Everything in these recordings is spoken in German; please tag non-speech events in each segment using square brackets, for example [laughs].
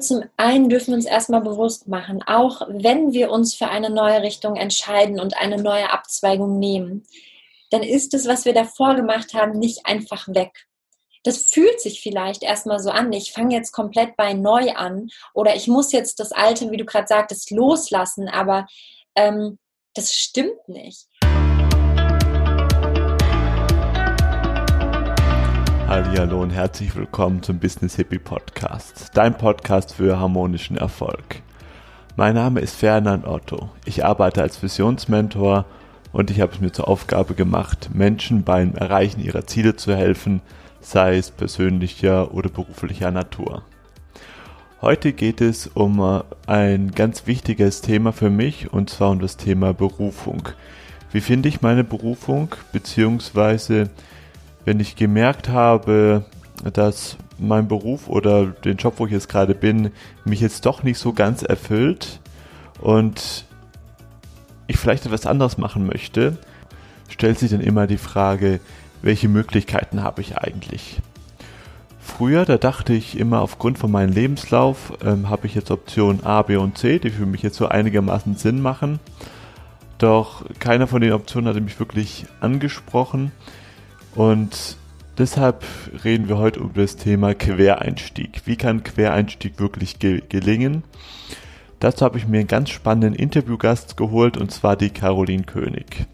Zum einen dürfen wir uns erstmal bewusst machen, auch wenn wir uns für eine neue Richtung entscheiden und eine neue Abzweigung nehmen, dann ist es, was wir davor gemacht haben, nicht einfach weg. Das fühlt sich vielleicht erstmal so an, ich fange jetzt komplett bei neu an oder ich muss jetzt das Alte, wie du gerade sagtest, loslassen, aber ähm, das stimmt nicht. Hallo und herzlich willkommen zum Business Hippie Podcast, dein Podcast für harmonischen Erfolg. Mein Name ist Ferdinand Otto. Ich arbeite als Visionsmentor und ich habe es mir zur Aufgabe gemacht, Menschen beim Erreichen ihrer Ziele zu helfen, sei es persönlicher oder beruflicher Natur. Heute geht es um ein ganz wichtiges Thema für mich und zwar um das Thema Berufung. Wie finde ich meine Berufung beziehungsweise wenn ich gemerkt habe, dass mein Beruf oder den Job, wo ich jetzt gerade bin, mich jetzt doch nicht so ganz erfüllt und ich vielleicht etwas anderes machen möchte, stellt sich dann immer die Frage, welche Möglichkeiten habe ich eigentlich? Früher, da dachte ich immer aufgrund von meinem Lebenslauf, ähm, habe ich jetzt Optionen A, B und C, die für mich jetzt so einigermaßen Sinn machen. Doch keiner von den Optionen hatte mich wirklich angesprochen. Und deshalb reden wir heute über das Thema Quereinstieg. Wie kann Quereinstieg wirklich ge gelingen? Dazu habe ich mir einen ganz spannenden Interviewgast geholt und zwar die Caroline König.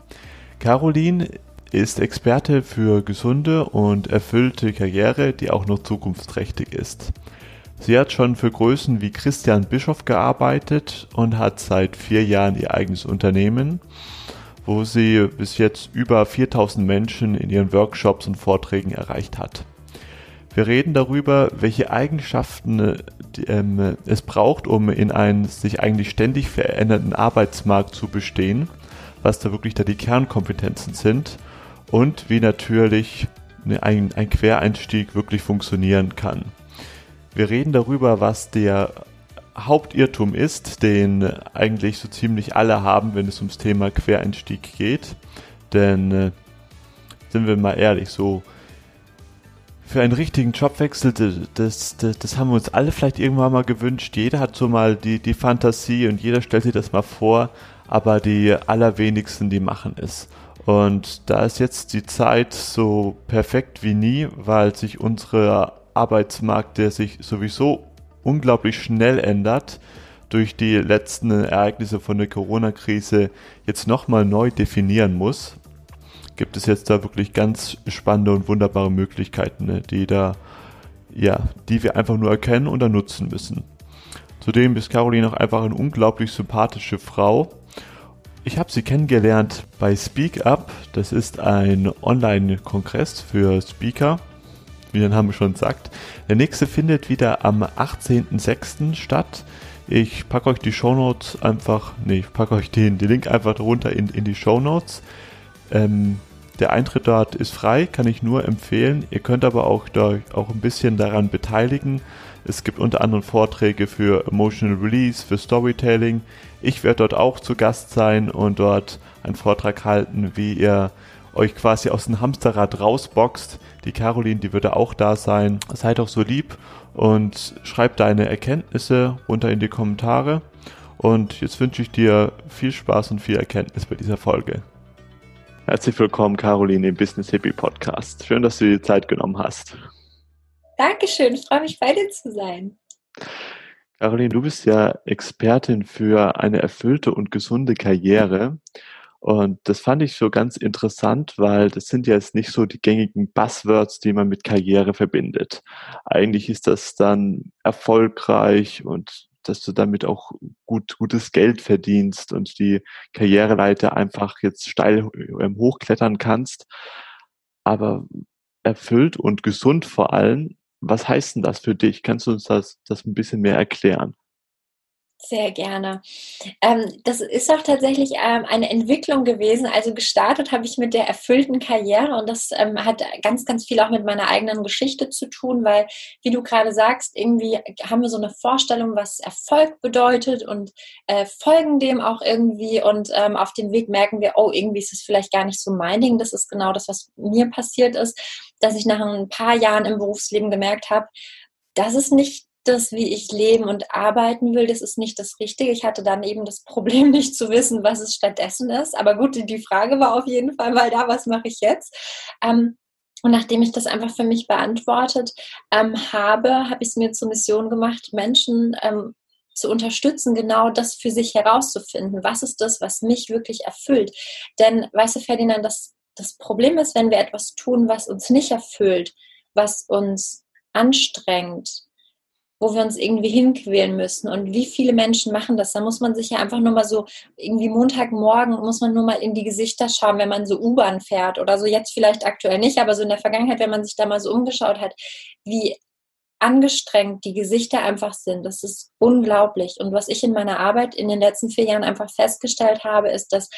Caroline ist Experte für gesunde und erfüllte Karriere, die auch noch zukunftsträchtig ist. Sie hat schon für Größen wie Christian Bischoff gearbeitet und hat seit vier Jahren ihr eigenes Unternehmen wo sie bis jetzt über 4000 Menschen in ihren Workshops und Vorträgen erreicht hat. Wir reden darüber, welche Eigenschaften ähm, es braucht, um in einem sich eigentlich ständig verändernden Arbeitsmarkt zu bestehen, was da wirklich da die Kernkompetenzen sind und wie natürlich ein, ein Quereinstieg wirklich funktionieren kann. Wir reden darüber, was der Hauptirrtum ist, den eigentlich so ziemlich alle haben, wenn es ums Thema Quereinstieg geht. Denn äh, sind wir mal ehrlich, so für einen richtigen Jobwechsel, das, das, das haben wir uns alle vielleicht irgendwann mal gewünscht. Jeder hat so mal die, die Fantasie und jeder stellt sich das mal vor, aber die allerwenigsten, die machen es. Und da ist jetzt die Zeit so perfekt wie nie, weil sich unsere Arbeitsmarkt, der sich sowieso unglaublich schnell ändert, durch die letzten Ereignisse von der Corona-Krise jetzt nochmal neu definieren muss, gibt es jetzt da wirklich ganz spannende und wunderbare Möglichkeiten, ne, die da, ja, die wir einfach nur erkennen und dann nutzen müssen. Zudem ist Caroline auch einfach eine unglaublich sympathische Frau. Ich habe sie kennengelernt bei Speak Up. Das ist ein Online-Kongress für Speaker wie der Name schon sagt. Der nächste findet wieder am 18.06. statt. Ich packe euch die Shownotes einfach, nee, ich packe euch den, den Link einfach drunter in, in die Shownotes. Ähm, der Eintritt dort ist frei, kann ich nur empfehlen. Ihr könnt aber auch, da, auch ein bisschen daran beteiligen. Es gibt unter anderem Vorträge für Emotional Release, für Storytelling. Ich werde dort auch zu Gast sein und dort einen Vortrag halten, wie ihr euch quasi aus dem Hamsterrad rausboxt. Die Caroline, die würde auch da sein. Seid doch so lieb und schreibt deine Erkenntnisse runter in die Kommentare. Und jetzt wünsche ich dir viel Spaß und viel Erkenntnis bei dieser Folge. Herzlich willkommen, Caroline, im Business Hippie Podcast. Schön, dass du dir Zeit genommen hast. Dankeschön, ich freue mich, bei dir zu sein. Caroline, du bist ja Expertin für eine erfüllte und gesunde Karriere. Und das fand ich so ganz interessant, weil das sind ja jetzt nicht so die gängigen Buzzwords, die man mit Karriere verbindet. Eigentlich ist das dann erfolgreich und dass du damit auch gut, gutes Geld verdienst und die Karriereleiter einfach jetzt steil ähm, hochklettern kannst. Aber erfüllt und gesund vor allem, was heißt denn das für dich? Kannst du uns das, das ein bisschen mehr erklären? Sehr gerne. Ähm, das ist auch tatsächlich ähm, eine Entwicklung gewesen. Also gestartet habe ich mit der erfüllten Karriere und das ähm, hat ganz, ganz viel auch mit meiner eigenen Geschichte zu tun, weil, wie du gerade sagst, irgendwie haben wir so eine Vorstellung, was Erfolg bedeutet und äh, folgen dem auch irgendwie und ähm, auf dem Weg merken wir, oh, irgendwie ist es vielleicht gar nicht so mein Ding. Das ist genau das, was mir passiert ist, dass ich nach ein paar Jahren im Berufsleben gemerkt habe, dass es nicht das, wie ich leben und arbeiten will, das ist nicht das Richtige. Ich hatte dann eben das Problem, [laughs] nicht zu wissen, was es stattdessen ist. Aber gut, die Frage war auf jeden Fall mal da, was mache ich jetzt? Ähm, und nachdem ich das einfach für mich beantwortet ähm, habe, habe ich es mir zur Mission gemacht, Menschen ähm, zu unterstützen, genau das für sich herauszufinden. Was ist das, was mich wirklich erfüllt? Denn, weißt du, Ferdinand, das, das Problem ist, wenn wir etwas tun, was uns nicht erfüllt, was uns anstrengt, wo wir uns irgendwie hinquälen müssen. Und wie viele Menschen machen das? Da muss man sich ja einfach nur mal so, irgendwie Montagmorgen muss man nur mal in die Gesichter schauen, wenn man so U-Bahn fährt oder so. Jetzt vielleicht aktuell nicht, aber so in der Vergangenheit, wenn man sich da mal so umgeschaut hat, wie angestrengt die Gesichter einfach sind. Das ist unglaublich. Und was ich in meiner Arbeit in den letzten vier Jahren einfach festgestellt habe, ist, dass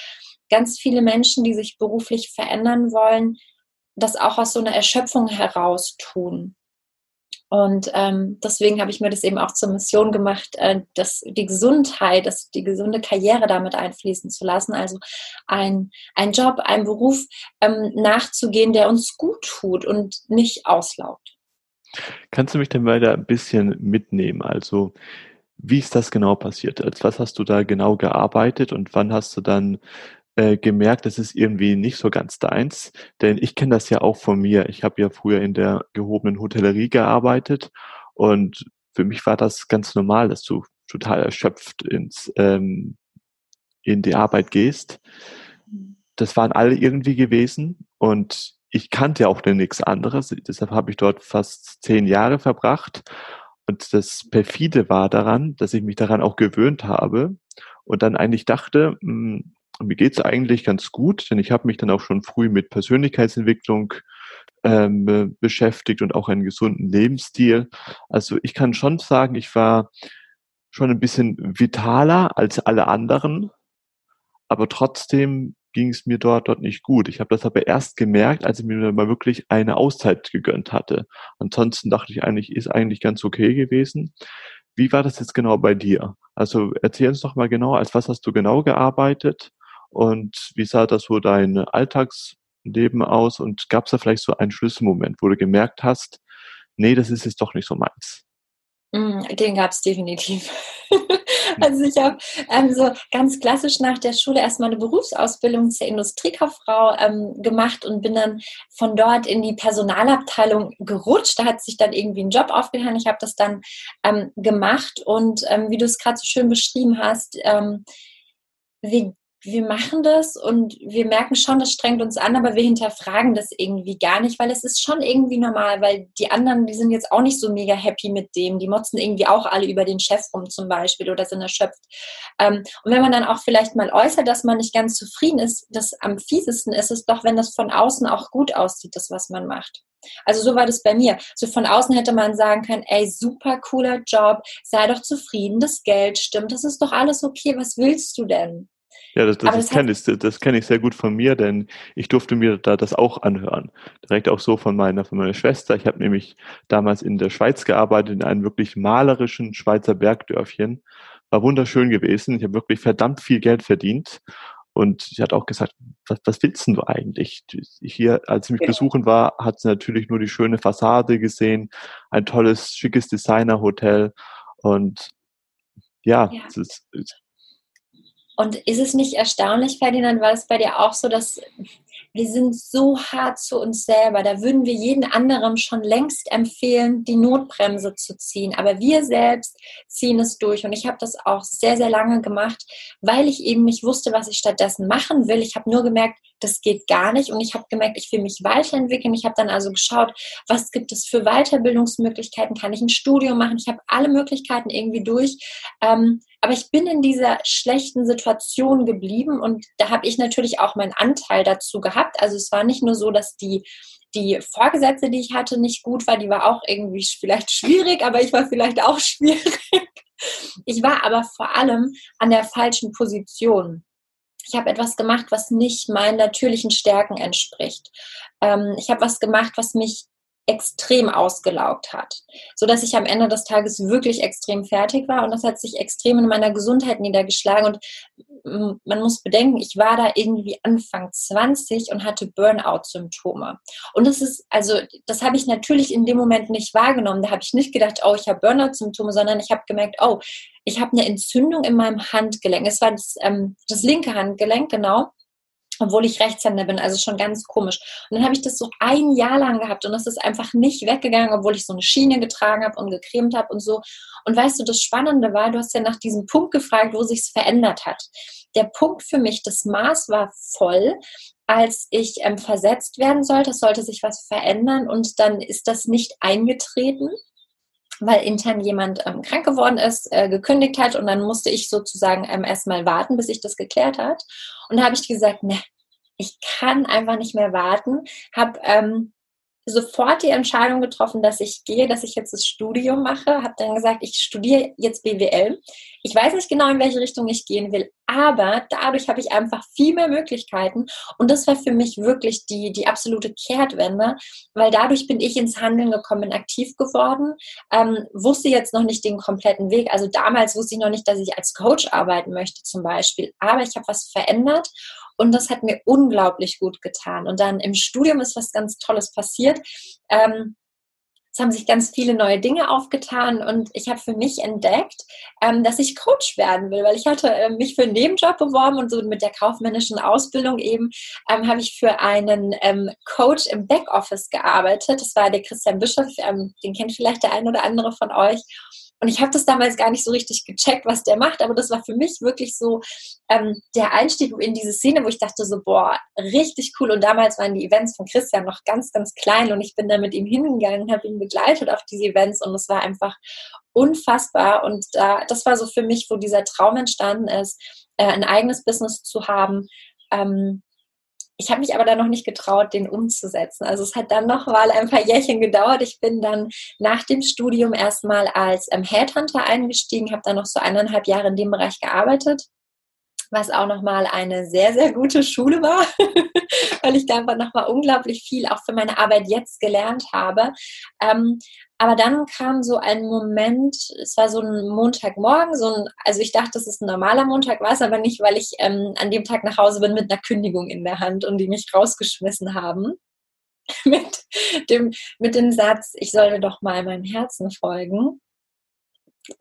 ganz viele Menschen, die sich beruflich verändern wollen, das auch aus so einer Erschöpfung heraus tun. Und ähm, deswegen habe ich mir das eben auch zur Mission gemacht, äh, dass die Gesundheit, dass die gesunde Karriere damit einfließen zu lassen. Also ein, ein Job, ein Beruf ähm, nachzugehen, der uns gut tut und nicht auslaugt. Kannst du mich denn weiter ein bisschen mitnehmen? Also, wie ist das genau passiert? Als was hast du da genau gearbeitet und wann hast du dann äh, gemerkt, das ist irgendwie nicht so ganz deins? Denn ich kenne das ja auch von mir. Ich habe ja früher in der gehobenen Hotellerie gearbeitet und für mich war das ganz normal, dass du total erschöpft ins ähm, in die Arbeit gehst. Das waren alle irgendwie gewesen und ich kannte ja auch nichts anderes, deshalb habe ich dort fast zehn Jahre verbracht. Und das perfide war daran, dass ich mich daran auch gewöhnt habe und dann eigentlich dachte, hm, mir geht's eigentlich ganz gut, denn ich habe mich dann auch schon früh mit Persönlichkeitsentwicklung ähm, beschäftigt und auch einen gesunden Lebensstil. Also ich kann schon sagen, ich war schon ein bisschen vitaler als alle anderen, aber trotzdem ging es mir dort, dort nicht gut. Ich habe das aber erst gemerkt, als ich mir mal wirklich eine Auszeit gegönnt hatte. Ansonsten dachte ich eigentlich, ist eigentlich ganz okay gewesen. Wie war das jetzt genau bei dir? Also erzähl uns doch mal genau, als was hast du genau gearbeitet und wie sah das so dein Alltagsleben aus und gab es da vielleicht so einen Schlüsselmoment, wo du gemerkt hast, nee, das ist jetzt doch nicht so meins? Mm, den gab es definitiv. [laughs] Also ich habe ähm, so ganz klassisch nach der Schule erstmal eine Berufsausbildung zur Industriekauffrau ähm, gemacht und bin dann von dort in die Personalabteilung gerutscht. Da hat sich dann irgendwie ein Job aufgetan. Ich habe das dann ähm, gemacht und ähm, wie du es gerade so schön beschrieben hast, ähm, wie wir machen das und wir merken schon, das strengt uns an, aber wir hinterfragen das irgendwie gar nicht, weil es ist schon irgendwie normal, weil die anderen, die sind jetzt auch nicht so mega happy mit dem, die motzen irgendwie auch alle über den Chef rum zum Beispiel oder sind erschöpft. Ähm, und wenn man dann auch vielleicht mal äußert, dass man nicht ganz zufrieden ist, das am fiesesten ist es doch, wenn das von außen auch gut aussieht, das, was man macht. Also so war das bei mir. So von außen hätte man sagen können, ey, super cooler Job, sei doch zufrieden, das Geld stimmt, das ist doch alles okay, was willst du denn? Ja, das, das, das kenne ich, das kenn ich sehr gut von mir, denn ich durfte mir da das auch anhören. Direkt auch so von meiner, von meiner Schwester. Ich habe nämlich damals in der Schweiz gearbeitet, in einem wirklich malerischen Schweizer Bergdörfchen. War wunderschön gewesen. Ich habe wirklich verdammt viel Geld verdient. Und sie hat auch gesagt, was, was willst du eigentlich? Hier, als sie mich ja. besuchen war, hat sie natürlich nur die schöne Fassade gesehen, ein tolles, schickes Designerhotel. Und ja, ja. Es ist, und ist es nicht erstaunlich, Ferdinand, war es bei dir auch so, dass wir sind so hart zu uns selber. Da würden wir jeden anderen schon längst empfehlen, die Notbremse zu ziehen. Aber wir selbst ziehen es durch. Und ich habe das auch sehr, sehr lange gemacht, weil ich eben nicht wusste, was ich stattdessen machen will. Ich habe nur gemerkt, das geht gar nicht. Und ich habe gemerkt, ich will mich weiterentwickeln. Ich habe dann also geschaut, was gibt es für Weiterbildungsmöglichkeiten? Kann ich ein Studium machen? Ich habe alle Möglichkeiten irgendwie durch. Ähm, aber ich bin in dieser schlechten Situation geblieben und da habe ich natürlich auch meinen Anteil dazu gehabt. Also es war nicht nur so, dass die die Vorgesetzte, die ich hatte, nicht gut war, die war auch irgendwie vielleicht schwierig, aber ich war vielleicht auch [laughs] schwierig. Ich war aber vor allem an der falschen Position. Ich habe etwas gemacht, was nicht meinen natürlichen Stärken entspricht. Ähm, ich habe was gemacht, was mich extrem ausgelaugt hat, so dass ich am Ende des Tages wirklich extrem fertig war und das hat sich extrem in meiner Gesundheit niedergeschlagen und man muss bedenken, ich war da irgendwie Anfang 20 und hatte Burnout-Symptome. Und das ist, also, das habe ich natürlich in dem Moment nicht wahrgenommen. Da habe ich nicht gedacht, oh, ich habe Burnout-Symptome, sondern ich habe gemerkt, oh, ich habe eine Entzündung in meinem Handgelenk. Es war das, ähm, das linke Handgelenk, genau obwohl ich Rechtshänder bin, also schon ganz komisch. Und dann habe ich das so ein Jahr lang gehabt und das ist einfach nicht weggegangen, obwohl ich so eine Schiene getragen habe und gecremt habe und so. Und weißt du, das Spannende war, du hast ja nach diesem Punkt gefragt, wo sich's verändert hat. Der Punkt für mich, das Maß war voll, als ich ähm, versetzt werden sollte. Sollte sich was verändern und dann ist das nicht eingetreten weil intern jemand ähm, krank geworden ist, äh, gekündigt hat und dann musste ich sozusagen ähm, erstmal warten, bis sich das geklärt hat. Und da habe ich gesagt, ne, ich kann einfach nicht mehr warten, habe ähm, sofort die Entscheidung getroffen, dass ich gehe, dass ich jetzt das Studium mache. Habe dann gesagt, ich studiere jetzt BWL. Ich weiß nicht genau, in welche Richtung ich gehen will, aber dadurch habe ich einfach viel mehr Möglichkeiten. Und das war für mich wirklich die, die absolute Kehrtwende, weil dadurch bin ich ins Handeln gekommen, aktiv geworden, ähm, wusste jetzt noch nicht den kompletten Weg. Also damals wusste ich noch nicht, dass ich als Coach arbeiten möchte zum Beispiel, aber ich habe was verändert und das hat mir unglaublich gut getan. Und dann im Studium ist was ganz Tolles passiert. Ähm, es haben sich ganz viele neue Dinge aufgetan und ich habe für mich entdeckt, ähm, dass ich Coach werden will, weil ich hatte äh, mich für einen Nebenjob beworben und so mit der kaufmännischen Ausbildung eben ähm, habe ich für einen ähm, Coach im Backoffice gearbeitet. Das war der Christian Bischof, den kennt vielleicht der ein oder andere von euch. Und ich habe das damals gar nicht so richtig gecheckt, was der macht, aber das war für mich wirklich so ähm, der Einstieg in diese Szene, wo ich dachte so, boah, richtig cool. Und damals waren die Events von Christian noch ganz, ganz klein und ich bin da mit ihm hingegangen und habe ihn begleitet auf diese Events und es war einfach unfassbar. Und da, das war so für mich, wo dieser Traum entstanden ist, äh, ein eigenes Business zu haben. Ähm, ich habe mich aber dann noch nicht getraut, den umzusetzen. Also es hat dann noch mal ein paar Jährchen gedauert. Ich bin dann nach dem Studium erstmal als ähm, Headhunter eingestiegen, habe dann noch so eineinhalb Jahre in dem Bereich gearbeitet was auch nochmal eine sehr, sehr gute Schule war, [laughs] weil ich da einfach nochmal unglaublich viel auch für meine Arbeit jetzt gelernt habe. Ähm, aber dann kam so ein Moment, es war so ein Montagmorgen, so ein, also ich dachte, es ist ein normaler Montag, war es aber nicht, weil ich ähm, an dem Tag nach Hause bin mit einer Kündigung in der Hand und die mich rausgeschmissen haben. [laughs] mit, dem, mit dem Satz, ich sollte doch mal meinem Herzen folgen. [laughs]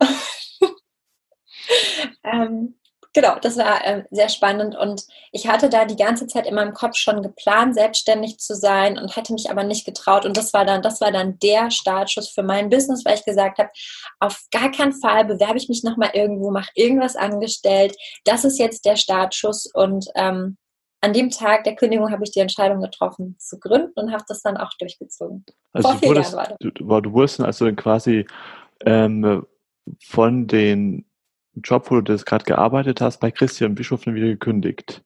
ähm, Genau, das war äh, sehr spannend und ich hatte da die ganze Zeit in meinem Kopf schon geplant, selbstständig zu sein und hatte mich aber nicht getraut und das war dann, das war dann der Startschuss für mein Business, weil ich gesagt habe, auf gar keinen Fall bewerbe ich mich nochmal irgendwo, mache irgendwas angestellt. Das ist jetzt der Startschuss und ähm, an dem Tag der Kündigung habe ich die Entscheidung getroffen zu gründen und habe das dann auch durchgezogen. Also Vor du wurdest, du, du wurdest also quasi ähm, von den Job, wo du das gerade gearbeitet hast, bei Christian Bischof dann wieder gekündigt?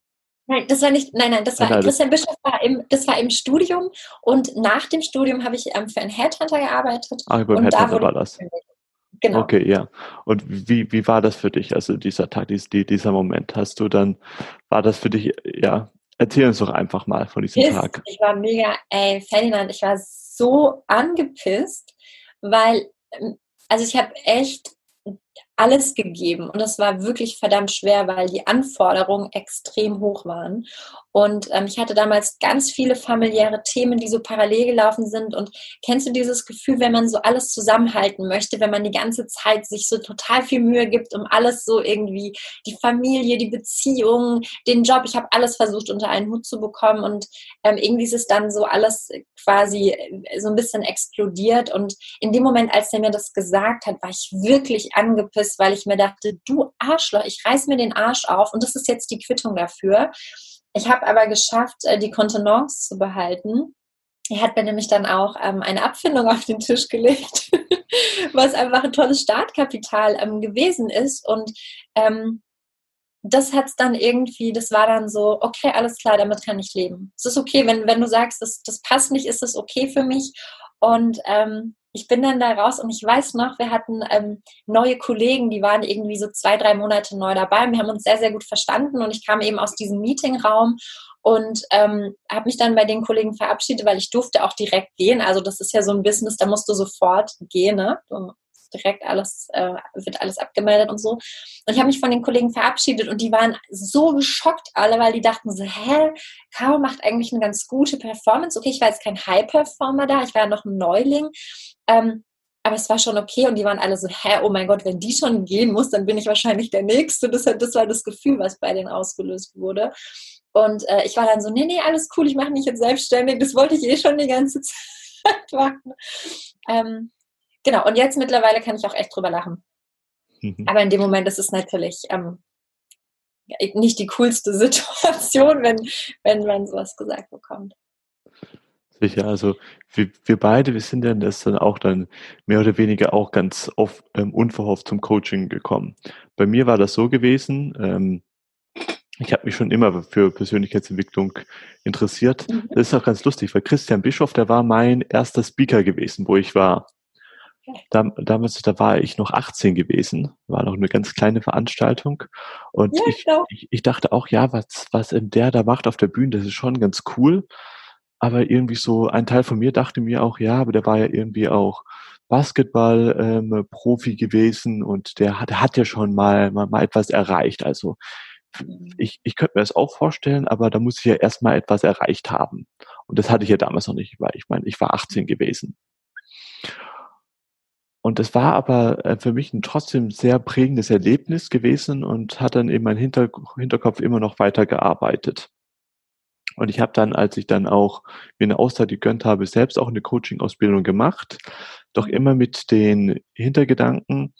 Nein, das war nicht, nein, nein, das war, nein, Christian Bischof war im, das war im Studium und nach dem Studium habe ich ähm, für einen Headhunter gearbeitet. Ah, beim Headhunter da war das. Genau. Okay, ja. Und wie, wie war das für dich, also dieser Tag, dieser Moment? Hast du dann, war das für dich, ja, erzähl uns doch einfach mal von diesem Piss. Tag. Ich war mega, ey, Ferdinand, ich war so angepisst, weil, ähm, also ich habe echt alles gegeben und es war wirklich verdammt schwer, weil die Anforderungen extrem hoch waren. Und ähm, ich hatte damals ganz viele familiäre Themen, die so parallel gelaufen sind. Und kennst du dieses Gefühl, wenn man so alles zusammenhalten möchte, wenn man die ganze Zeit sich so total viel Mühe gibt, um alles so irgendwie, die Familie, die Beziehung, den Job, ich habe alles versucht unter einen Hut zu bekommen. Und ähm, irgendwie ist es dann so alles quasi so ein bisschen explodiert. Und in dem Moment, als er mir das gesagt hat, war ich wirklich angepisst, weil ich mir dachte, du Arschloch, ich reiß mir den Arsch auf und das ist jetzt die Quittung dafür. Ich habe aber geschafft, äh, die Kontenance zu behalten. Er hat mir nämlich dann auch ähm, eine Abfindung auf den Tisch gelegt, [laughs] was einfach ein tolles Startkapital ähm, gewesen ist. Und ähm, das hat's dann irgendwie, das war dann so, okay, alles klar, damit kann ich leben. Es ist okay, wenn, wenn du sagst, das, das passt nicht, ist es okay für mich. Und ähm, ich bin dann da raus und ich weiß noch, wir hatten ähm, neue Kollegen, die waren irgendwie so zwei, drei Monate neu dabei. Wir haben uns sehr, sehr gut verstanden und ich kam eben aus diesem Meetingraum und ähm, habe mich dann bei den Kollegen verabschiedet, weil ich durfte auch direkt gehen. Also das ist ja so ein Business, da musst du sofort gehen. Ne? Direkt alles, äh, wird alles abgemeldet und so. Und ich habe mich von den Kollegen verabschiedet und die waren so geschockt alle, weil die dachten so, hä, Caro macht eigentlich eine ganz gute Performance. Okay, ich war jetzt kein High-Performer da, ich war ja noch ein Neuling. Ähm, aber es war schon okay und die waren alle so, hä, oh mein Gott, wenn die schon gehen muss, dann bin ich wahrscheinlich der Nächste. Das, das war das Gefühl, was bei denen ausgelöst wurde. Und äh, ich war dann so, nee, nee, alles cool, ich mache mich jetzt selbstständig. Das wollte ich eh schon die ganze [laughs] Zeit machen. Ähm, genau, und jetzt mittlerweile kann ich auch echt drüber lachen. Mhm. Aber in dem Moment ist es natürlich ähm, nicht die coolste [laughs] Situation, wenn, wenn man sowas gesagt bekommt. Sicher, also wir, wir beide, wir sind dann das dann auch dann mehr oder weniger auch ganz oft ähm, unverhofft zum Coaching gekommen. Bei mir war das so gewesen, ähm, ich habe mich schon immer für Persönlichkeitsentwicklung interessiert. Mhm. Das ist auch ganz lustig, weil Christian Bischoff, der war mein erster Speaker gewesen, wo ich war. Da, damals, da war ich noch 18 gewesen, war noch eine ganz kleine Veranstaltung. Und ja, ich, ich, ich, dachte auch, ja, was, was der da macht auf der Bühne, das ist schon ganz cool. Aber irgendwie so ein Teil von mir dachte mir auch, ja, aber der war ja irgendwie auch Basketball-Profi ähm, gewesen und der hat, der hat ja schon mal, mal, mal etwas erreicht. Also ich, ich könnte mir das auch vorstellen, aber da muss ich ja erstmal etwas erreicht haben. Und das hatte ich ja damals noch nicht, weil ich meine, ich war 18 gewesen. Und das war aber äh, für mich ein trotzdem sehr prägendes Erlebnis gewesen und hat dann in meinem Hinter Hinterkopf immer noch weiter gearbeitet. Und ich habe dann, als ich dann auch mir eine Auszeit gegönnt habe, selbst auch eine Coaching-Ausbildung gemacht, doch immer mit den Hintergedanken,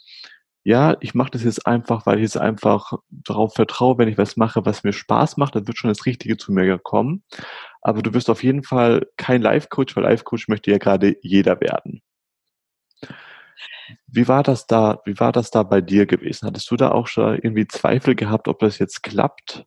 ja, ich mache das jetzt einfach, weil ich jetzt einfach darauf vertraue, wenn ich was mache, was mir Spaß macht, dann wird schon das Richtige zu mir kommen. Aber du wirst auf jeden Fall kein Life-Coach, weil Life-Coach möchte ja gerade jeder werden. Wie war das da, wie war das da bei dir gewesen? Hattest du da auch schon irgendwie Zweifel gehabt, ob das jetzt klappt?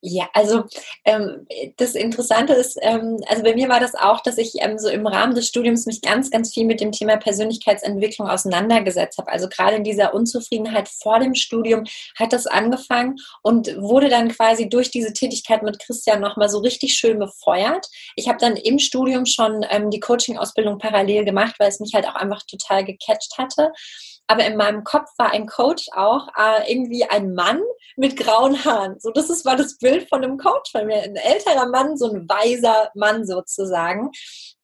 Ja, also ähm, das Interessante ist, ähm, also bei mir war das auch, dass ich ähm, so im Rahmen des Studiums mich ganz, ganz viel mit dem Thema Persönlichkeitsentwicklung auseinandergesetzt habe. Also gerade in dieser Unzufriedenheit vor dem Studium hat das angefangen und wurde dann quasi durch diese Tätigkeit mit Christian nochmal so richtig schön befeuert. Ich habe dann im Studium schon ähm, die Coaching-Ausbildung parallel gemacht, weil es mich halt auch einfach total gecatcht hatte aber in meinem Kopf war ein Coach auch äh, irgendwie ein Mann mit grauen Haaren. So, das ist, war das Bild von einem Coach von mir. Ein älterer Mann, so ein weiser Mann sozusagen.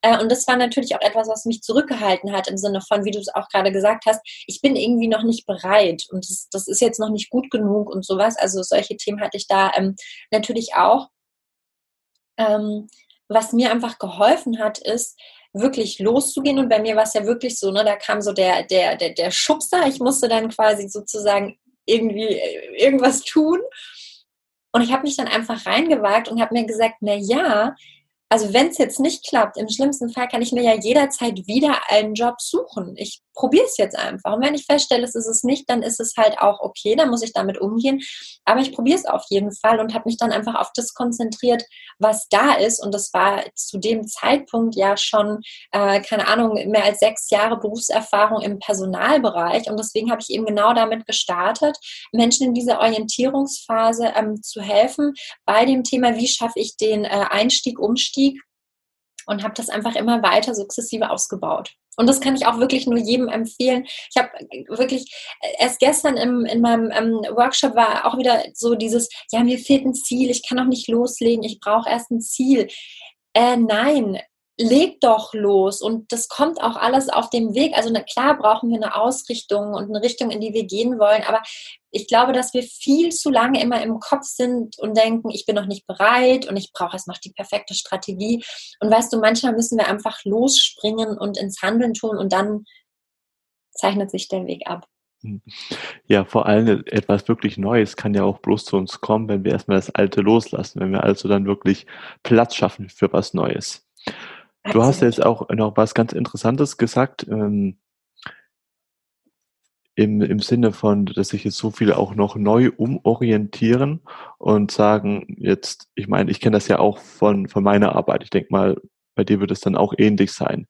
Äh, und das war natürlich auch etwas, was mich zurückgehalten hat, im Sinne von, wie du es auch gerade gesagt hast, ich bin irgendwie noch nicht bereit und das, das ist jetzt noch nicht gut genug und sowas. Also solche Themen hatte ich da ähm, natürlich auch. Ähm, was mir einfach geholfen hat, ist, wirklich loszugehen. Und bei mir war es ja wirklich so, ne, da kam so der, der, der, der Schubser. Ich musste dann quasi sozusagen irgendwie äh, irgendwas tun. Und ich habe mich dann einfach reingewagt und habe mir gesagt, na ja, also wenn es jetzt nicht klappt, im schlimmsten Fall kann ich mir ja jederzeit wieder einen Job suchen. Ich probiere es jetzt einfach. Und wenn ich feststelle, es ist es nicht, dann ist es halt auch okay, dann muss ich damit umgehen. Aber ich probiere es auf jeden Fall und habe mich dann einfach auf das konzentriert, was da ist. Und das war zu dem Zeitpunkt ja schon, äh, keine Ahnung, mehr als sechs Jahre Berufserfahrung im Personalbereich. Und deswegen habe ich eben genau damit gestartet, Menschen in dieser Orientierungsphase ähm, zu helfen bei dem Thema, wie schaffe ich den äh, Einstieg, Umstieg und habe das einfach immer weiter sukzessive ausgebaut. Und das kann ich auch wirklich nur jedem empfehlen. Ich habe wirklich erst gestern im, in meinem ähm, Workshop war auch wieder so dieses, ja, mir fehlt ein Ziel, ich kann noch nicht loslegen, ich brauche erst ein Ziel. Äh, nein, leg doch los und das kommt auch alles auf dem Weg. Also klar brauchen wir eine Ausrichtung und eine Richtung, in die wir gehen wollen, aber ich glaube, dass wir viel zu lange immer im Kopf sind und denken, ich bin noch nicht bereit und ich brauche erst noch die perfekte Strategie. Und weißt du, manchmal müssen wir einfach losspringen und ins Handeln tun und dann zeichnet sich der Weg ab. Hm. Ja, vor allem etwas wirklich Neues kann ja auch bloß zu uns kommen, wenn wir erstmal das Alte loslassen, wenn wir also dann wirklich Platz schaffen für was Neues. Du hast jetzt auch noch was ganz Interessantes gesagt, ähm, im, im Sinne von, dass sich jetzt so viele auch noch neu umorientieren und sagen, jetzt, ich meine, ich kenne das ja auch von, von meiner Arbeit. Ich denke mal, bei dir wird es dann auch ähnlich sein.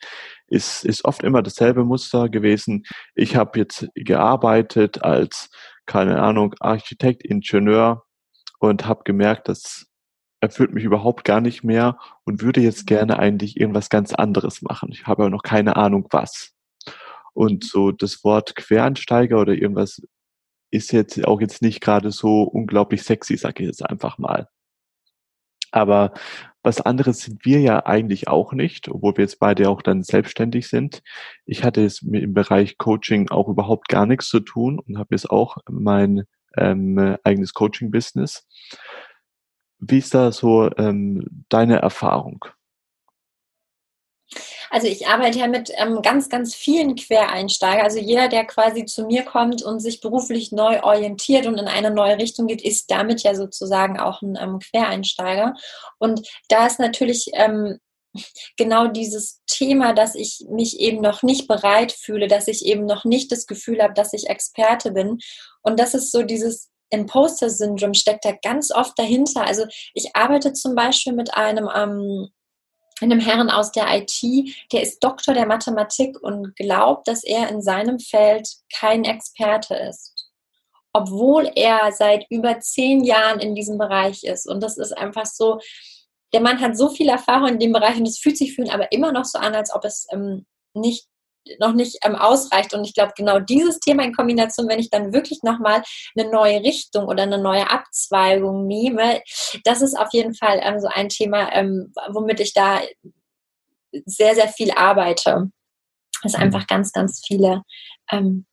Ist, ist oft immer dasselbe Muster gewesen. Ich habe jetzt gearbeitet als, keine Ahnung, Architekt, Ingenieur und habe gemerkt, das erfüllt mich überhaupt gar nicht mehr und würde jetzt gerne eigentlich irgendwas ganz anderes machen. Ich habe aber noch keine Ahnung was. Und so das Wort Quereinsteiger oder irgendwas ist jetzt auch jetzt nicht gerade so unglaublich sexy, sage ich jetzt einfach mal. Aber was anderes sind wir ja eigentlich auch nicht, obwohl wir jetzt beide auch dann selbstständig sind. Ich hatte es mit im Bereich Coaching auch überhaupt gar nichts zu tun und habe jetzt auch mein ähm, eigenes Coaching-Business. Wie ist da so ähm, deine Erfahrung? Also ich arbeite ja mit ähm, ganz, ganz vielen Quereinsteigern. Also jeder, der quasi zu mir kommt und sich beruflich neu orientiert und in eine neue Richtung geht, ist damit ja sozusagen auch ein ähm, Quereinsteiger. Und da ist natürlich ähm, genau dieses Thema, dass ich mich eben noch nicht bereit fühle, dass ich eben noch nicht das Gefühl habe, dass ich Experte bin. Und das ist so dieses Imposter-Syndrom steckt da ganz oft dahinter. Also ich arbeite zum Beispiel mit einem ähm, einem Herrn aus der IT, der ist Doktor der Mathematik und glaubt, dass er in seinem Feld kein Experte ist. Obwohl er seit über zehn Jahren in diesem Bereich ist. Und das ist einfach so, der Mann hat so viel Erfahrung in dem Bereich und es fühlt sich für ihn aber immer noch so an, als ob es ähm, nicht noch nicht ähm, ausreicht. Und ich glaube, genau dieses Thema in Kombination, wenn ich dann wirklich nochmal eine neue Richtung oder eine neue Abzweigung nehme, das ist auf jeden Fall ähm, so ein Thema, ähm, womit ich da sehr, sehr viel arbeite. Das mhm. einfach ganz, ganz viele ähm,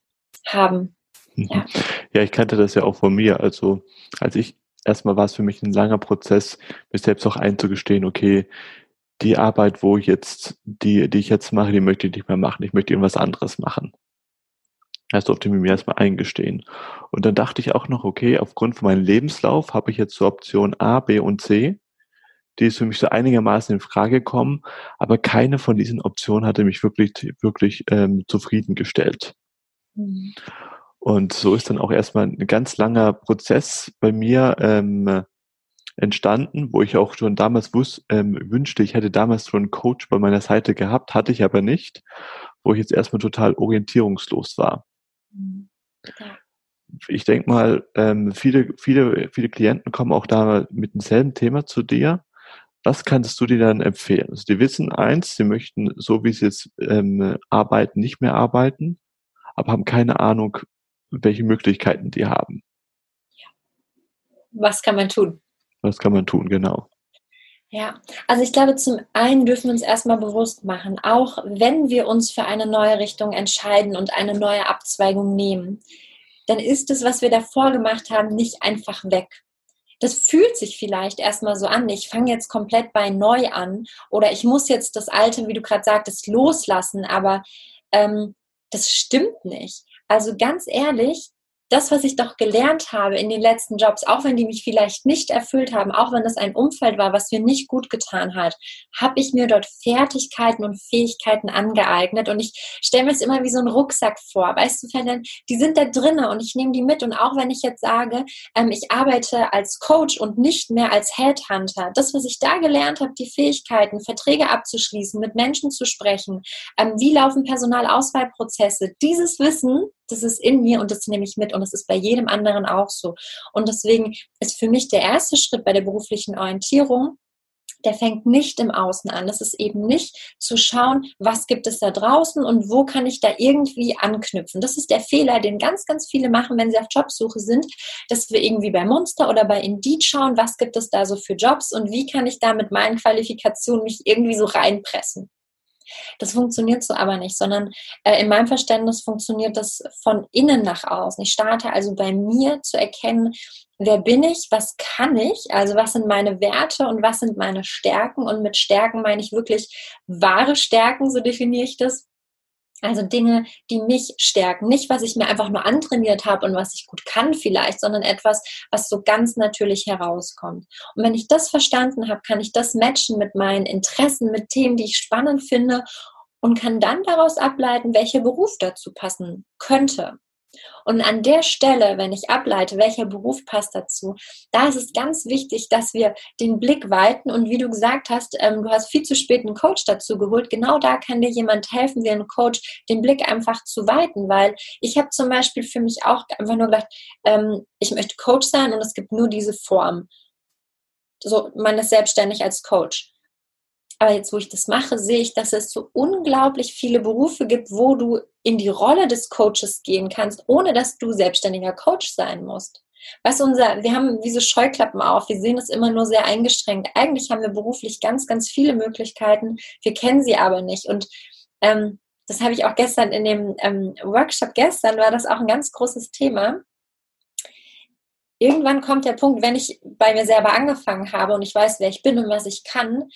haben. Mhm. Ja. ja, ich kannte das ja auch von mir. Also als ich erstmal war es für mich ein langer Prozess, mir selbst auch einzugestehen, okay, die Arbeit, wo ich jetzt, die, die ich jetzt mache, die möchte ich nicht mehr machen. Ich möchte irgendwas anderes machen. Das durfte ich mir erstmal eingestehen. Und dann dachte ich auch noch, okay, aufgrund von meinem Lebenslauf habe ich jetzt so Option A, B und C. Die ist für mich so einigermaßen in Frage gekommen, aber keine von diesen Optionen hatte mich wirklich, wirklich ähm, zufriedengestellt. Mhm. Und so ist dann auch erstmal ein ganz langer Prozess bei mir ähm, entstanden, wo ich auch schon damals wus ähm, wünschte, ich hätte damals schon einen Coach bei meiner Seite gehabt, hatte ich aber nicht, wo ich jetzt erstmal total orientierungslos war. Ja. Ich denke mal, ähm, viele, viele, viele Klienten kommen auch da mit demselben Thema zu dir. Was kannst du dir dann empfehlen? Also die wissen eins, sie möchten so wie sie jetzt ähm, arbeiten, nicht mehr arbeiten, aber haben keine Ahnung, welche Möglichkeiten die haben. Was kann man tun? Was kann man tun, genau? Ja, also ich glaube, zum einen dürfen wir uns erstmal bewusst machen, auch wenn wir uns für eine neue Richtung entscheiden und eine neue Abzweigung nehmen, dann ist es, was wir davor gemacht haben, nicht einfach weg. Das fühlt sich vielleicht erstmal so an, ich fange jetzt komplett bei neu an oder ich muss jetzt das Alte, wie du gerade sagtest, loslassen, aber ähm, das stimmt nicht. Also ganz ehrlich, das, was ich doch gelernt habe in den letzten Jobs, auch wenn die mich vielleicht nicht erfüllt haben, auch wenn das ein Umfeld war, was mir nicht gut getan hat, habe ich mir dort Fertigkeiten und Fähigkeiten angeeignet. Und ich stelle mir es immer wie so einen Rucksack vor. Weißt du, Ferdinand, die sind da drinnen und ich nehme die mit. Und auch wenn ich jetzt sage, ähm, ich arbeite als Coach und nicht mehr als Headhunter, das, was ich da gelernt habe, die Fähigkeiten, Verträge abzuschließen, mit Menschen zu sprechen, ähm, wie laufen Personalauswahlprozesse, dieses Wissen, das ist in mir und das nehme ich mit und das ist bei jedem anderen auch so. Und deswegen ist für mich der erste Schritt bei der beruflichen Orientierung, der fängt nicht im Außen an. Das ist eben nicht zu schauen, was gibt es da draußen und wo kann ich da irgendwie anknüpfen. Das ist der Fehler, den ganz, ganz viele machen, wenn sie auf Jobsuche sind, dass wir irgendwie bei Monster oder bei Indeed schauen, was gibt es da so für Jobs und wie kann ich da mit meinen Qualifikationen mich irgendwie so reinpressen. Das funktioniert so aber nicht, sondern äh, in meinem Verständnis funktioniert das von innen nach außen. Ich starte also bei mir zu erkennen, wer bin ich, was kann ich, also was sind meine Werte und was sind meine Stärken. Und mit Stärken meine ich wirklich wahre Stärken, so definiere ich das. Also Dinge, die mich stärken. Nicht, was ich mir einfach nur antrainiert habe und was ich gut kann vielleicht, sondern etwas, was so ganz natürlich herauskommt. Und wenn ich das verstanden habe, kann ich das matchen mit meinen Interessen, mit Themen, die ich spannend finde und kann dann daraus ableiten, welcher Beruf dazu passen könnte. Und an der Stelle, wenn ich ableite, welcher Beruf passt dazu, da ist es ganz wichtig, dass wir den Blick weiten. Und wie du gesagt hast, ähm, du hast viel zu spät einen Coach dazu geholt. Genau da kann dir jemand helfen, wie ein Coach, den Blick einfach zu weiten. Weil ich habe zum Beispiel für mich auch einfach nur gedacht, ähm, ich möchte Coach sein und es gibt nur diese Form. So, man ist selbstständig als Coach aber jetzt, wo ich das mache, sehe ich, dass es so unglaublich viele Berufe gibt, wo du in die Rolle des Coaches gehen kannst, ohne dass du selbstständiger Coach sein musst. Was unser, wir haben diese Scheuklappen auf, wir sehen es immer nur sehr eingeschränkt. Eigentlich haben wir beruflich ganz, ganz viele Möglichkeiten, wir kennen sie aber nicht. Und ähm, das habe ich auch gestern in dem ähm, Workshop gestern, war das auch ein ganz großes Thema. Irgendwann kommt der Punkt, wenn ich bei mir selber angefangen habe und ich weiß, wer ich bin und was ich kann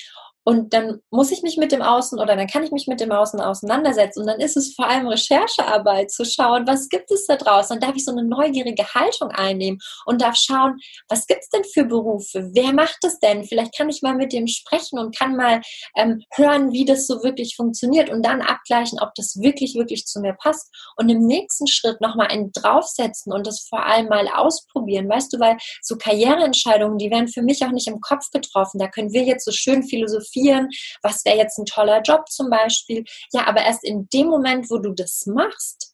und dann muss ich mich mit dem Außen oder dann kann ich mich mit dem Außen auseinandersetzen. Und dann ist es vor allem Recherchearbeit zu schauen, was gibt es da draußen. Dann darf ich so eine neugierige Haltung einnehmen und darf schauen, was gibt es denn für Berufe? Wer macht es denn? Vielleicht kann ich mal mit dem sprechen und kann mal ähm, hören, wie das so wirklich funktioniert und dann abgleichen, ob das wirklich, wirklich zu mir passt. Und im nächsten Schritt nochmal einen draufsetzen und das vor allem mal ausprobieren. Weißt du, weil so Karriereentscheidungen, die werden für mich auch nicht im Kopf getroffen. Da können wir jetzt so schön philosophieren philosophieren, was wäre jetzt ein toller Job zum Beispiel. Ja, aber erst in dem Moment, wo du das machst,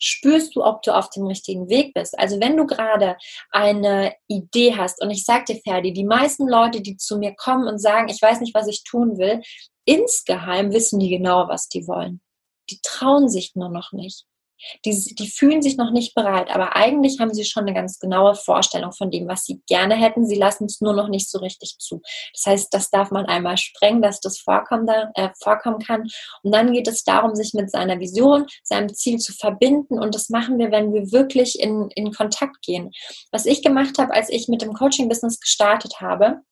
spürst du, ob du auf dem richtigen Weg bist. Also wenn du gerade eine Idee hast und ich sag dir, Ferdi, die meisten Leute, die zu mir kommen und sagen, ich weiß nicht, was ich tun will, insgeheim wissen die genau, was die wollen. Die trauen sich nur noch nicht. Die, die fühlen sich noch nicht bereit, aber eigentlich haben sie schon eine ganz genaue Vorstellung von dem, was sie gerne hätten. Sie lassen es nur noch nicht so richtig zu. Das heißt, das darf man einmal sprengen, dass das vorkommen, äh, vorkommen kann. Und dann geht es darum, sich mit seiner Vision, seinem Ziel zu verbinden. Und das machen wir, wenn wir wirklich in, in Kontakt gehen. Was ich gemacht habe, als ich mit dem Coaching-Business gestartet habe,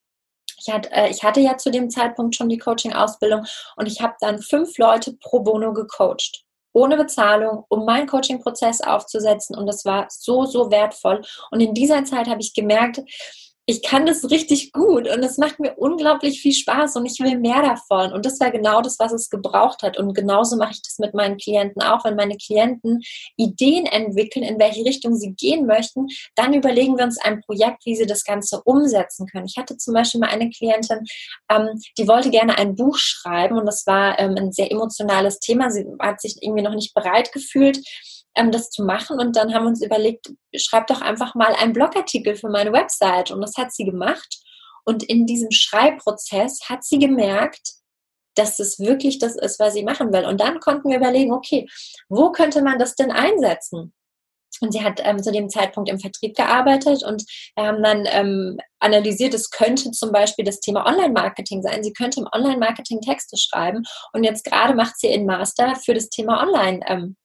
ich äh, ich hatte ja zu dem Zeitpunkt schon die Coaching-Ausbildung und ich habe dann fünf Leute pro Bono gecoacht ohne Bezahlung, um meinen Coaching-Prozess aufzusetzen. Und das war so, so wertvoll. Und in dieser Zeit habe ich gemerkt, ich kann das richtig gut und es macht mir unglaublich viel Spaß und ich will mehr davon. Und das war genau das, was es gebraucht hat. Und genauso mache ich das mit meinen Klienten auch. Wenn meine Klienten Ideen entwickeln, in welche Richtung sie gehen möchten, dann überlegen wir uns ein Projekt, wie sie das Ganze umsetzen können. Ich hatte zum Beispiel mal eine Klientin, ähm, die wollte gerne ein Buch schreiben und das war ähm, ein sehr emotionales Thema. Sie hat sich irgendwie noch nicht bereit gefühlt ähm, das zu machen. Und dann haben wir uns überlegt, schreib doch einfach mal einen Blogartikel für meine Website. Und das hat sie gemacht. Und in diesem Schreibprozess hat sie gemerkt, dass es wirklich das ist, was sie machen will. Und dann konnten wir überlegen, okay, wo könnte man das denn einsetzen? Und sie hat ähm, zu dem Zeitpunkt im Vertrieb gearbeitet und wir haben dann ähm, analysiert, es könnte zum Beispiel das Thema Online-Marketing sein. Sie könnte im Online-Marketing Texte schreiben und jetzt gerade macht sie in Master für das Thema Online ähm,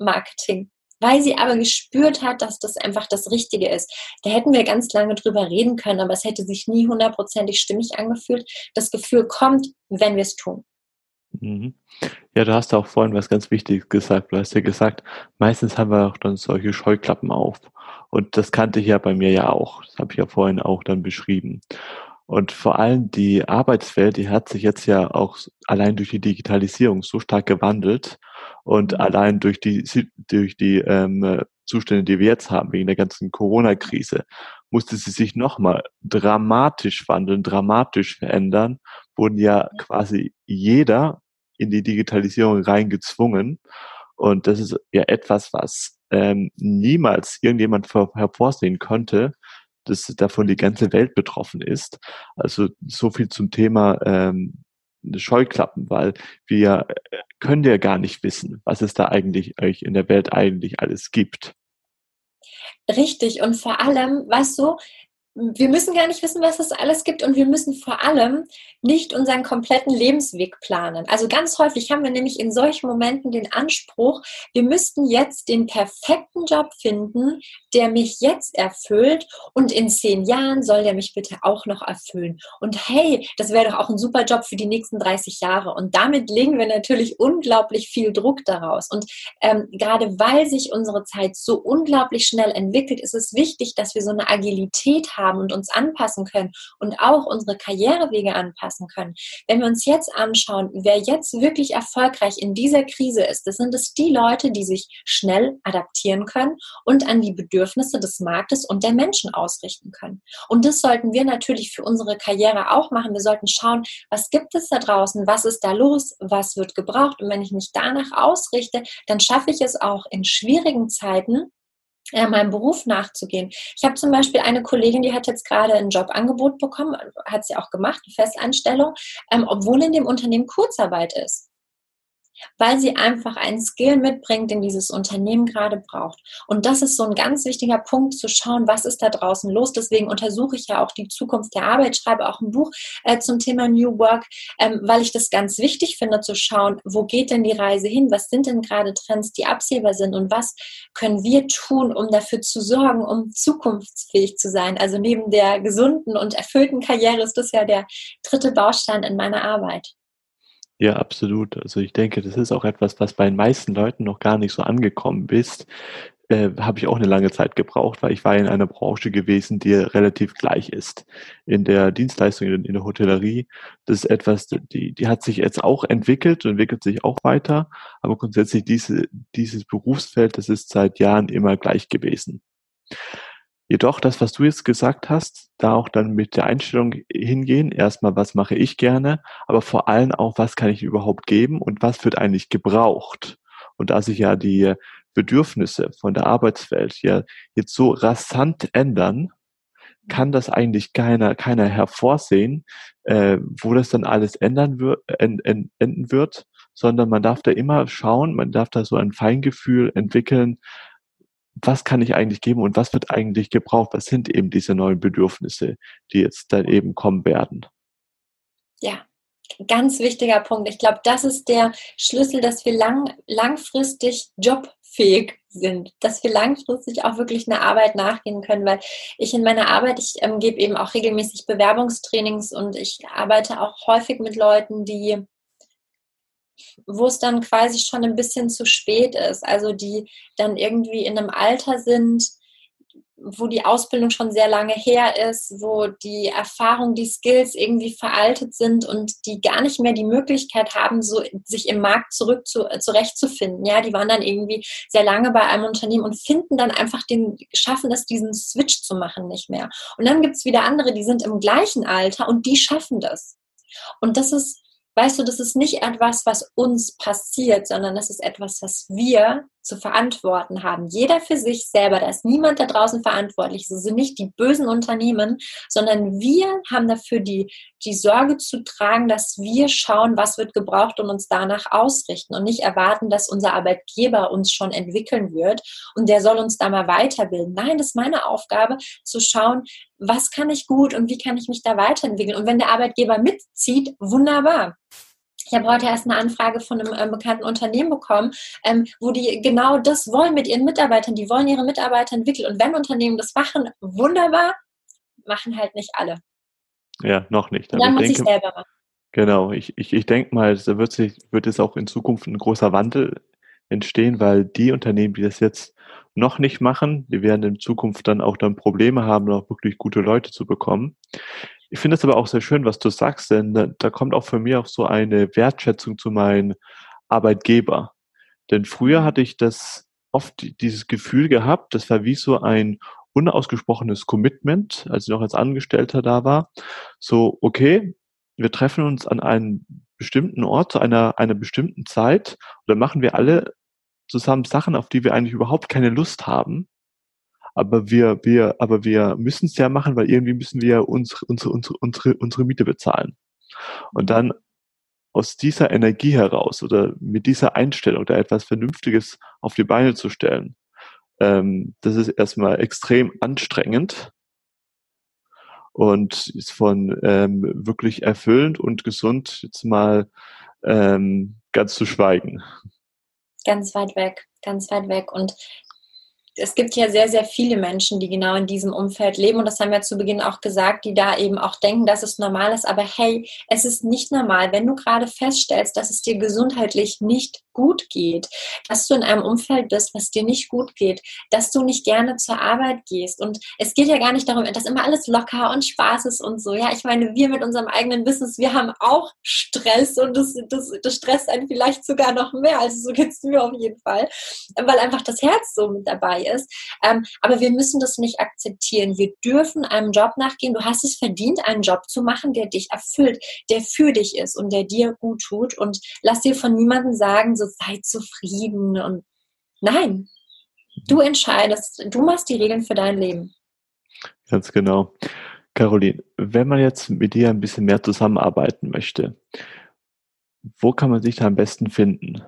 Marketing. Weil sie aber gespürt hat, dass das einfach das Richtige ist. Da hätten wir ganz lange drüber reden können, aber es hätte sich nie hundertprozentig stimmig angefühlt. Das Gefühl kommt, wenn wir es tun. Mhm. Ja, du hast auch vorhin was ganz Wichtiges gesagt. Du hast ja gesagt, meistens haben wir auch dann solche Scheuklappen auf. Und das kannte ich ja bei mir ja auch. Das habe ich ja vorhin auch dann beschrieben. Und vor allem die Arbeitswelt, die hat sich jetzt ja auch allein durch die Digitalisierung so stark gewandelt und mhm. allein durch die, durch die ähm, Zustände, die wir jetzt haben, wegen der ganzen Corona-Krise, musste sie sich nochmal dramatisch wandeln, dramatisch verändern, wurden ja quasi jeder in die Digitalisierung reingezwungen. Und das ist ja etwas, was ähm, niemals irgendjemand hervorsehen konnte, dass davon die ganze Welt betroffen ist. Also so viel zum Thema ähm, Scheuklappen, weil wir äh, können ja gar nicht wissen, was es da eigentlich in der Welt eigentlich alles gibt. Richtig und vor allem, weißt du, wir müssen gar nicht wissen, was es alles gibt und wir müssen vor allem nicht unseren kompletten Lebensweg planen. Also ganz häufig haben wir nämlich in solchen Momenten den Anspruch, wir müssten jetzt den perfekten Job finden, der mich jetzt erfüllt und in zehn Jahren soll der mich bitte auch noch erfüllen. Und hey, das wäre doch auch ein super Job für die nächsten 30 Jahre. Und damit legen wir natürlich unglaublich viel Druck daraus. Und ähm, gerade weil sich unsere Zeit so unglaublich schnell entwickelt, ist es wichtig, dass wir so eine Agilität haben haben und uns anpassen können und auch unsere Karrierewege anpassen können. Wenn wir uns jetzt anschauen, wer jetzt wirklich erfolgreich in dieser Krise ist, das sind es die Leute, die sich schnell adaptieren können und an die Bedürfnisse des Marktes und der Menschen ausrichten können. Und das sollten wir natürlich für unsere Karriere auch machen. Wir sollten schauen, was gibt es da draußen, was ist da los, was wird gebraucht. Und wenn ich mich danach ausrichte, dann schaffe ich es auch in schwierigen Zeiten, ja, meinem Beruf nachzugehen. Ich habe zum Beispiel eine Kollegin, die hat jetzt gerade ein Jobangebot bekommen, hat sie auch gemacht, eine Festanstellung, ähm, obwohl in dem Unternehmen Kurzarbeit ist weil sie einfach einen Skill mitbringt, den dieses Unternehmen gerade braucht. Und das ist so ein ganz wichtiger Punkt, zu schauen, was ist da draußen los. Deswegen untersuche ich ja auch die Zukunft der Arbeit, schreibe auch ein Buch äh, zum Thema New Work, ähm, weil ich das ganz wichtig finde, zu schauen, wo geht denn die Reise hin? Was sind denn gerade Trends, die absehbar sind? Und was können wir tun, um dafür zu sorgen, um zukunftsfähig zu sein? Also neben der gesunden und erfüllten Karriere ist das ja der dritte Baustein in meiner Arbeit. Ja, absolut. Also ich denke, das ist auch etwas, was bei den meisten Leuten noch gar nicht so angekommen ist. Äh, habe ich auch eine lange Zeit gebraucht, weil ich war in einer Branche gewesen, die relativ gleich ist. In der Dienstleistung, in der Hotellerie, das ist etwas, die, die hat sich jetzt auch entwickelt und entwickelt sich auch weiter, aber grundsätzlich diese, dieses Berufsfeld, das ist seit Jahren immer gleich gewesen. Jedoch das, was du jetzt gesagt hast, da auch dann mit der Einstellung hingehen, erstmal, was mache ich gerne, aber vor allem auch, was kann ich überhaupt geben und was wird eigentlich gebraucht. Und da sich ja die Bedürfnisse von der Arbeitswelt ja jetzt so rasant ändern, kann das eigentlich keiner, keiner hervorsehen, äh, wo das dann alles ändern wird, enden wird, sondern man darf da immer schauen, man darf da so ein Feingefühl entwickeln, was kann ich eigentlich geben und was wird eigentlich gebraucht? Was sind eben diese neuen Bedürfnisse, die jetzt dann eben kommen werden? Ja, ganz wichtiger Punkt. Ich glaube, das ist der Schlüssel, dass wir lang, langfristig jobfähig sind, dass wir langfristig auch wirklich eine Arbeit nachgehen können, weil ich in meiner Arbeit, ich ähm, gebe eben auch regelmäßig Bewerbungstrainings und ich arbeite auch häufig mit Leuten, die wo es dann quasi schon ein bisschen zu spät ist. Also die dann irgendwie in einem Alter sind, wo die Ausbildung schon sehr lange her ist, wo die Erfahrung, die Skills irgendwie veraltet sind und die gar nicht mehr die Möglichkeit haben, so sich im Markt zurück zu, zurechtzufinden. Ja, die waren dann irgendwie sehr lange bei einem Unternehmen und finden dann einfach den, schaffen es, diesen Switch zu machen nicht mehr. Und dann gibt es wieder andere, die sind im gleichen Alter und die schaffen das. Und das ist weißt du, das ist nicht etwas, was uns passiert, sondern das ist etwas, was wir zu verantworten haben. Jeder für sich selber. Da ist niemand da draußen verantwortlich. Es sind nicht die bösen Unternehmen, sondern wir haben dafür die, die Sorge zu tragen, dass wir schauen, was wird gebraucht und uns danach ausrichten und nicht erwarten, dass unser Arbeitgeber uns schon entwickeln wird und der soll uns da mal weiterbilden. Nein, das ist meine Aufgabe, zu schauen, was kann ich gut und wie kann ich mich da weiterentwickeln. Und wenn der Arbeitgeber mitzieht, wunderbar. Ich habe heute erst eine Anfrage von einem ähm, bekannten Unternehmen bekommen, ähm, wo die genau das wollen mit ihren Mitarbeitern. Die wollen ihre Mitarbeiter entwickeln. Und wenn Unternehmen das machen, wunderbar, machen halt nicht alle. Ja, noch nicht. dann muss ich selber machen. Genau, ich, ich, ich denke mal, da wird, sich, wird es auch in Zukunft ein großer Wandel entstehen, weil die Unternehmen, die das jetzt noch nicht machen, die werden in Zukunft dann auch dann Probleme haben, auch wirklich gute Leute zu bekommen. Ich finde es aber auch sehr schön, was du sagst, denn da, da kommt auch für mich auch so eine Wertschätzung zu meinen Arbeitgeber. Denn früher hatte ich das oft dieses Gefühl gehabt, das war wie so ein unausgesprochenes Commitment, als ich noch als Angestellter da war. So, okay, wir treffen uns an einem bestimmten Ort zu einer, einer bestimmten Zeit oder machen wir alle zusammen Sachen, auf die wir eigentlich überhaupt keine Lust haben aber wir, wir, aber wir müssen es ja machen, weil irgendwie müssen wir unsere, unsere, unsere, unsere, unsere Miete bezahlen. Und dann aus dieser Energie heraus oder mit dieser Einstellung da etwas Vernünftiges auf die Beine zu stellen, ähm, das ist erstmal extrem anstrengend und ist von ähm, wirklich erfüllend und gesund jetzt mal ähm, ganz zu schweigen. Ganz weit weg, ganz weit weg. Und es gibt ja sehr, sehr viele Menschen, die genau in diesem Umfeld leben. Und das haben wir zu Beginn auch gesagt, die da eben auch denken, dass es normal ist. Aber hey, es ist nicht normal, wenn du gerade feststellst, dass es dir gesundheitlich nicht gut geht, dass du in einem Umfeld bist, was dir nicht gut geht, dass du nicht gerne zur Arbeit gehst. Und es geht ja gar nicht darum, dass immer alles locker und Spaß ist und so. Ja, ich meine, wir mit unserem eigenen Business, wir haben auch Stress und das, das, das stresst einen vielleicht sogar noch mehr. Also so geht es mir auf jeden Fall, weil einfach das Herz so mit dabei ist. Ähm, aber wir müssen das nicht akzeptieren. Wir dürfen einem Job nachgehen. Du hast es verdient, einen Job zu machen, der dich erfüllt, der für dich ist und der dir gut tut. Und lass dir von niemandem sagen, so sei zufrieden und nein. Du entscheidest, du machst die Regeln für dein Leben. Ganz genau. Caroline, wenn man jetzt mit dir ein bisschen mehr zusammenarbeiten möchte, wo kann man sich da am besten finden?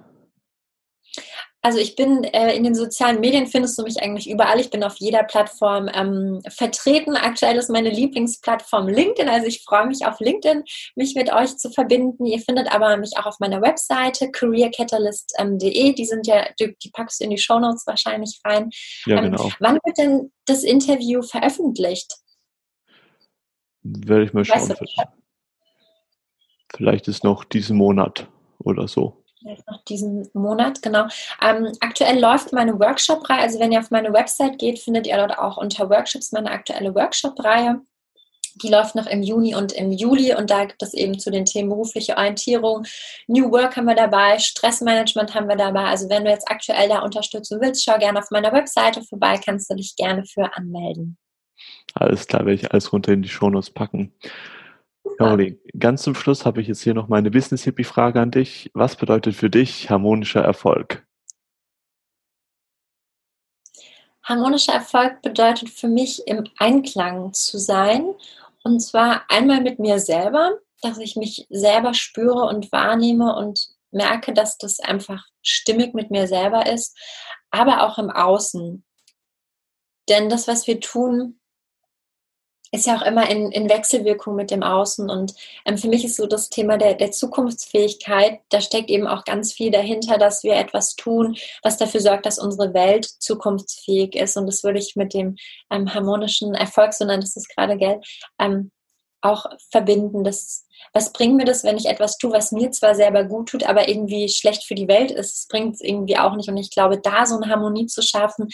Also ich bin äh, in den sozialen Medien findest du mich eigentlich überall. Ich bin auf jeder Plattform ähm, vertreten. Aktuell ist meine Lieblingsplattform LinkedIn. Also ich freue mich auf LinkedIn, mich mit euch zu verbinden. Ihr findet aber mich auch auf meiner Webseite careercatalyst.de. Die sind ja, die, die, packst du in die Show Notes wahrscheinlich rein. Ja, ähm, genau. Wann wird denn das Interview veröffentlicht? Werde ich mal schauen. Weißt du, Vielleicht ist noch diesen Monat oder so vielleicht noch diesen Monat, genau. Ähm, aktuell läuft meine Workshop-Reihe, also wenn ihr auf meine Website geht, findet ihr dort auch unter Workshops meine aktuelle Workshop-Reihe. Die läuft noch im Juni und im Juli und da gibt es eben zu den Themen berufliche Orientierung, New Work haben wir dabei, Stressmanagement haben wir dabei. Also wenn du jetzt aktuell da unterstützen willst, schau gerne auf meiner Webseite vorbei, kannst du dich gerne für anmelden. Alles klar, werde ich alles runter in die Shownotes packen. Caroline, ganz zum Schluss habe ich jetzt hier noch meine Business-Hippie-Frage an dich. Was bedeutet für dich harmonischer Erfolg? Harmonischer Erfolg bedeutet für mich, im Einklang zu sein. Und zwar einmal mit mir selber, dass ich mich selber spüre und wahrnehme und merke, dass das einfach stimmig mit mir selber ist, aber auch im Außen. Denn das, was wir tun, ist ja auch immer in, in Wechselwirkung mit dem Außen. Und ähm, für mich ist so das Thema der, der Zukunftsfähigkeit, da steckt eben auch ganz viel dahinter, dass wir etwas tun, was dafür sorgt, dass unsere Welt zukunftsfähig ist. Und das würde ich mit dem ähm, harmonischen Erfolg, so nennt es das gerade, Geld, ähm, auch verbinden. Das, was bringt mir das, wenn ich etwas tue, was mir zwar selber gut tut, aber irgendwie schlecht für die Welt ist? Das bringt es irgendwie auch nicht. Und ich glaube, da so eine Harmonie zu schaffen,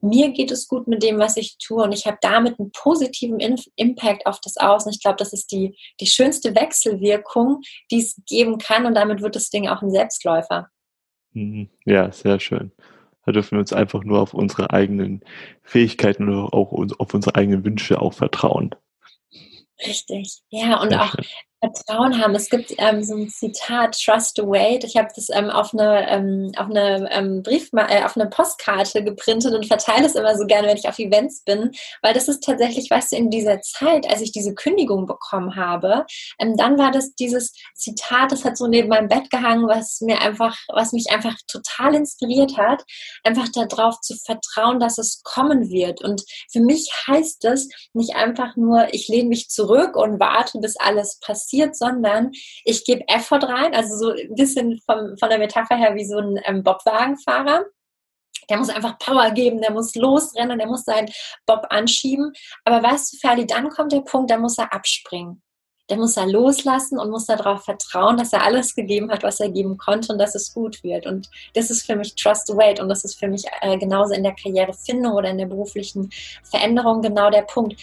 mir geht es gut mit dem, was ich tue und ich habe damit einen positiven Impact auf das Außen. Ich glaube, das ist die, die schönste Wechselwirkung, die es geben kann und damit wird das Ding auch ein Selbstläufer. Mhm. Ja, sehr schön. Da dürfen wir uns einfach nur auf unsere eigenen Fähigkeiten oder auch auf unsere eigenen Wünsche auch vertrauen. Richtig, ja, und auch. Vertrauen haben. Es gibt ähm, so ein Zitat, Trust the Wait. Ich habe das ähm, auf eine, ähm, auf eine ähm, Brief, äh, auf eine Postkarte geprintet und verteile es immer so gerne, wenn ich auf Events bin, weil das ist tatsächlich, weißt du, in dieser Zeit, als ich diese Kündigung bekommen habe, ähm, dann war das dieses Zitat, das hat so neben meinem Bett gehangen, was mir einfach, was mich einfach total inspiriert hat, einfach darauf zu vertrauen, dass es kommen wird. Und für mich heißt das nicht einfach nur, ich lehne mich zurück und warte, bis alles passiert passiert, sondern ich gebe Effort rein, also so ein bisschen vom, von der Metapher her wie so ein ähm, Bobwagenfahrer. Der muss einfach Power geben, der muss losrennen, der muss seinen Bob anschieben. Aber weißt du, Ferdi, dann kommt der Punkt, da muss er abspringen. Der muss er loslassen und muss darauf vertrauen, dass er alles gegeben hat, was er geben konnte und dass es gut wird. Und das ist für mich Trust Wait und das ist für mich äh, genauso in der Karrierefindung oder in der beruflichen Veränderung genau der Punkt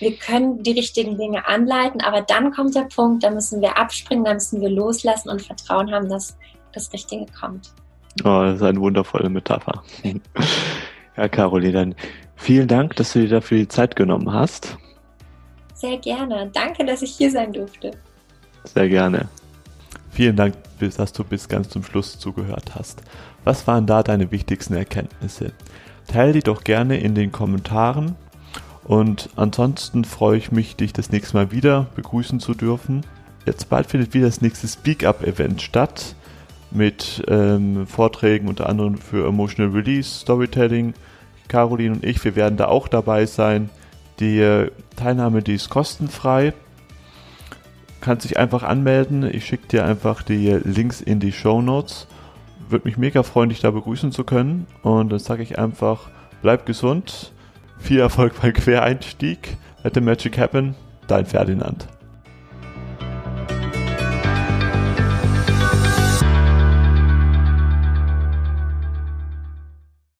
wir können die richtigen Dinge anleiten, aber dann kommt der Punkt, da müssen wir abspringen, da müssen wir loslassen und Vertrauen haben, dass das Richtige kommt. Oh, das ist eine wundervolle Metapher. [laughs] ja, Caroline, dann vielen Dank, dass du dir dafür die Zeit genommen hast. Sehr gerne. Danke, dass ich hier sein durfte. Sehr gerne. Vielen Dank, dass du bis ganz zum Schluss zugehört hast. Was waren da deine wichtigsten Erkenntnisse? Teile die doch gerne in den Kommentaren und ansonsten freue ich mich, dich das nächste Mal wieder begrüßen zu dürfen. Jetzt bald findet wieder das nächste Speak Up Event statt mit ähm, Vorträgen unter anderem für Emotional Release, Storytelling. Caroline und ich, wir werden da auch dabei sein. Die Teilnahme, die ist kostenfrei. Kannst dich einfach anmelden. Ich schicke dir einfach die Links in die Show Notes. Würde mich mega freuen, dich da begrüßen zu können. Und dann sage ich einfach, bleib gesund viel Erfolg beim Quereinstieg. Let the Magic Happen. Dein Ferdinand.